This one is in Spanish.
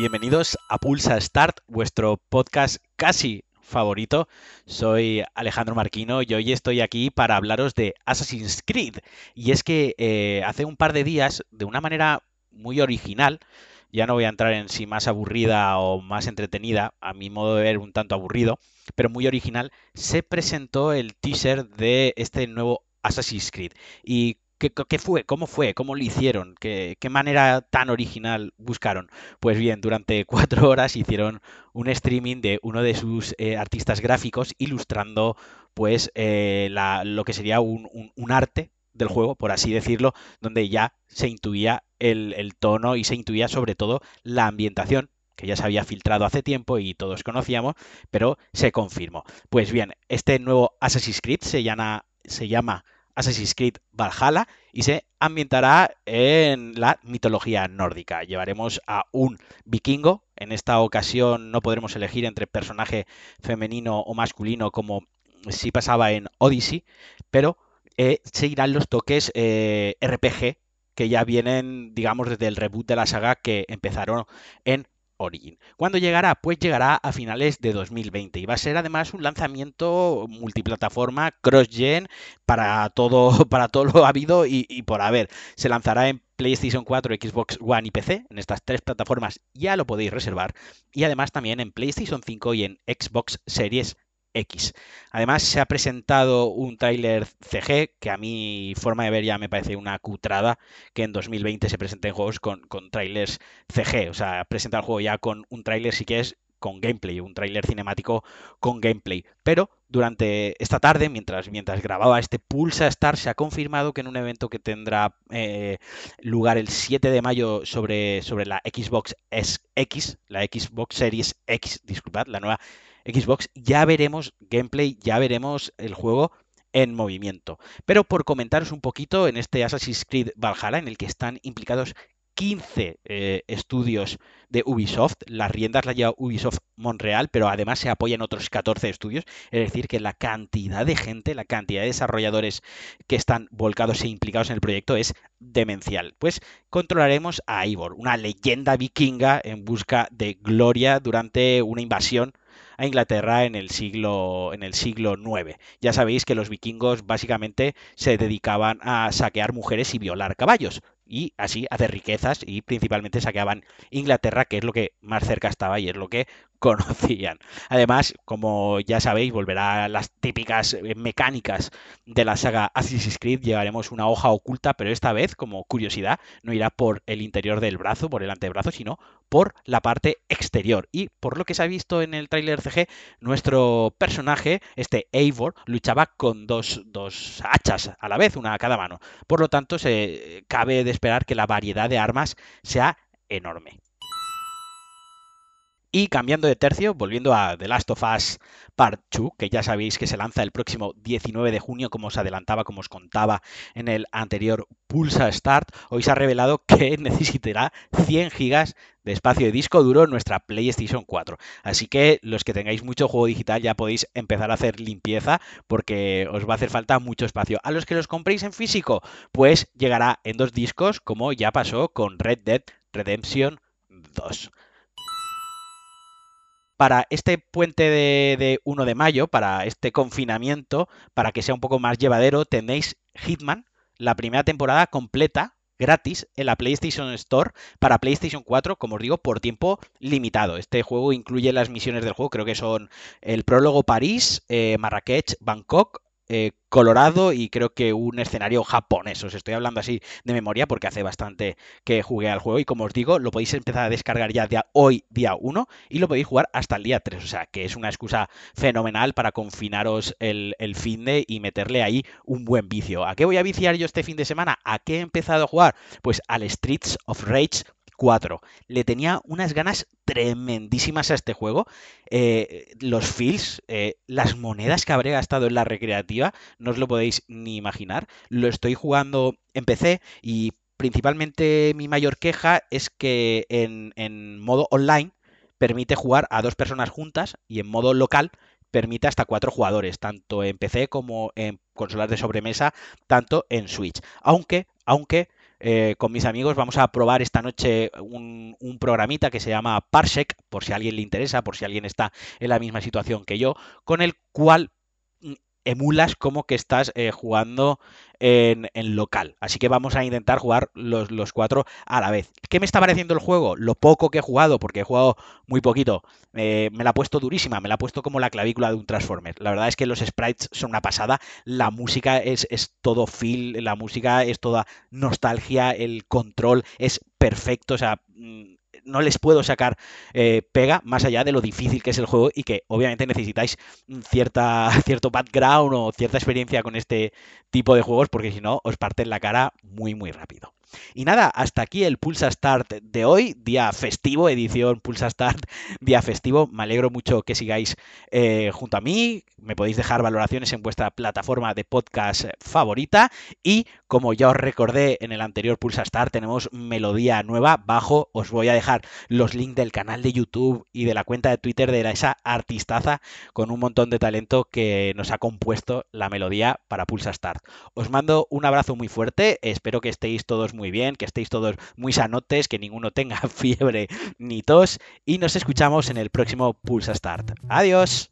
Bienvenidos a Pulsa Start, vuestro podcast casi favorito. Soy Alejandro Marquino y hoy estoy aquí para hablaros de Assassin's Creed. Y es que eh, hace un par de días, de una manera muy original, ya no voy a entrar en si más aburrida o más entretenida, a mi modo de ver un tanto aburrido, pero muy original, se presentó el teaser de este nuevo Assassin's Creed. Y ¿Qué, fue? ¿Cómo fue? ¿Cómo lo hicieron? ¿Qué, manera tan original buscaron? Pues bien, durante cuatro horas hicieron un streaming de uno de sus eh, artistas gráficos ilustrando pues eh, lo que sería un, arte del juego, por así decirlo, donde ya se intuía el, tono y se intuía sobre todo la ambientación que ya se había filtrado hace tiempo y todos conocíamos, pero se confirmó. Pues bien, este nuevo Assassin's Creed se se llama Assassin's Creed Valhalla y se ambientará en la mitología nórdica. Llevaremos a un vikingo. En esta ocasión no podremos elegir entre personaje femenino o masculino como si pasaba en Odyssey, pero eh, se irán los toques eh, RPG que ya vienen, digamos, desde el reboot de la saga que empezaron en Origin. ¿Cuándo llegará? Pues llegará a finales de 2020 y va a ser además un lanzamiento multiplataforma cross-gen para todo, para todo lo habido y, y por haber. Se lanzará en PlayStation 4, Xbox One y PC. En estas tres plataformas ya lo podéis reservar. Y además también en PlayStation 5 y en Xbox Series X. Además, se ha presentado un tráiler CG que a mi forma de ver ya me parece una cutrada que en 2020 se presenten juegos con, con trailers CG. O sea, presenta el juego ya con un tráiler si quieres con gameplay, un tráiler cinemático con gameplay. Pero durante esta tarde, mientras, mientras grababa este Pulsa Star, se ha confirmado que en un evento que tendrá eh, lugar el 7 de mayo sobre, sobre la Xbox X, la Xbox Series X, disculpad, la nueva Xbox, ya veremos gameplay, ya veremos el juego en movimiento. Pero por comentaros un poquito en este Assassin's Creed Valhalla, en el que están implicados 15 eh, estudios de Ubisoft. Las riendas las lleva Ubisoft Montreal, pero además se apoyan otros 14 estudios. Es decir, que la cantidad de gente, la cantidad de desarrolladores que están volcados e implicados en el proyecto es demencial. Pues controlaremos a Ivor, una leyenda vikinga en busca de gloria durante una invasión a Inglaterra en el siglo en el siglo IX. Ya sabéis que los vikingos básicamente se dedicaban a saquear mujeres y violar caballos y así hacer riquezas y principalmente saqueaban Inglaterra, que es lo que más cerca estaba y es lo que conocían. Además, como ya sabéis, volverá a las típicas eh, mecánicas de la saga Assassin's Creed. Llevaremos una hoja oculta, pero esta vez, como curiosidad, no irá por el interior del brazo, por el antebrazo, sino por la parte exterior. Y por lo que se ha visto en el tráiler CG, nuestro personaje, este Eivor, luchaba con dos, dos hachas a la vez, una a cada mano. Por lo tanto, se cabe de esperar que la variedad de armas sea enorme. Y cambiando de tercio, volviendo a The Last of Us Part 2, que ya sabéis que se lanza el próximo 19 de junio, como os adelantaba, como os contaba en el anterior Pulsa Start, hoy se ha revelado que necesitará 100 gigas de espacio de disco duro en nuestra PlayStation 4. Así que los que tengáis mucho juego digital ya podéis empezar a hacer limpieza porque os va a hacer falta mucho espacio. A los que los compréis en físico, pues llegará en dos discos, como ya pasó con Red Dead Redemption 2 para este puente de, 1 de mayo, para este confinamiento, para que sea un poco más llevadero, tenéis Hitman, la primera temporada completa, gratis, en la PlayStation Store para PlayStation 4, como os digo, por tiempo limitado. Este juego incluye las misiones del juego, creo que son el prólogo París, eh, Marrakech, Bangkok, eh, Colorado y creo que un escenario japonés. Os estoy hablando así de memoria porque hace bastante que jugué al juego y como os digo, lo podéis empezar a descargar ya de hoy, día 1, y lo podéis jugar hasta el día 3. O sea, que es una excusa fenomenal para confinaros el, el fin de y meterle ahí un buen vicio. ¿A qué voy a viciar yo este fin de semana? ¿A qué he empezado a jugar? Pues al Streets of Rage 4. Le tenía unas ganas tremendísimas a este juego. Eh, los feels, eh, las monedas que habré gastado en la recreativa, no os lo podéis ni imaginar. Lo estoy jugando en PC y principalmente mi mayor queja es que en modo online permite jugar a dos personas juntas y en modo local permite hasta cuatro jugadores, tanto en PC como en consolas de sobremesa, tanto en Switch. Aunque, aunque eh, con mis amigos vamos a probar esta noche un, un, programita que se llama Parsec, por si a alguien le interesa, por si alguien está en la misma situación que yo, con el cual emulas como que estás eh, jugando en, local. Así que vamos a intentar jugar los, los, cuatro a la vez. ¿Qué me está pareciendo el juego? Lo poco que he jugado, porque he jugado muy poquito, eh, me la ha puesto durísima, me la ha puesto como la clavícula de un Transformer. La verdad es que los sprites son una pasada, la música es, es todo feel, la música es toda nostalgia, el control es perfecto, o sea mm, no les puedo sacar eh, pega más allá de lo difícil que es el juego y que obviamente necesitáis cierta, cierto background o cierta experiencia con este tipo de juegos porque si no os parten la cara muy muy rápido. Y nada, hasta aquí el Pulsa Start de hoy, día festivo, edición Pulsa Start, día festivo. Me alegro mucho que sigáis eh, junto a mí. Me podéis dejar valoraciones en vuestra plataforma de podcast favorita. Y como ya os recordé en el anterior Pulsa Start, tenemos melodía nueva. Bajo os voy a dejar los links del canal de YouTube y de la cuenta de Twitter de esa artistaza con un montón de talento que nos ha compuesto la melodía para Pulsa Start. Os mando un abrazo muy fuerte. Espero que estéis todos muy bien, que estéis todos muy sanotes, que ninguno tenga fiebre ni tos y nos escuchamos en el próximo Pulsa Start. Adiós.